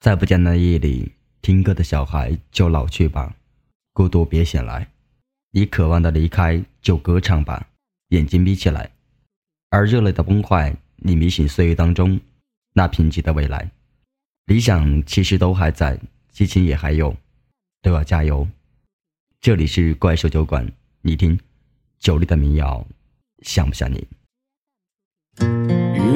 在不见的夜里，听歌的小孩就老去吧，孤独别醒来。你渴望的离开就歌唱吧，眼睛眯起来。而热泪的崩坏，你迷醒岁月当中那贫瘠的未来。理想其实都还在，激情也还有，都要加油。这里是怪兽酒馆，你听，酒里的民谣，像不像你？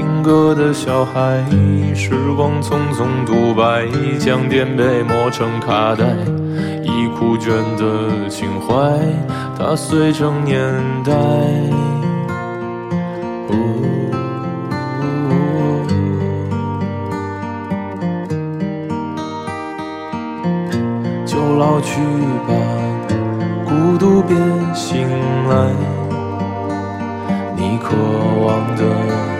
听歌的小孩，时光匆匆独白，将颠沛磨成卡带，已枯卷的情怀，它碎成年代。就老去吧，孤独别醒来，你渴望的。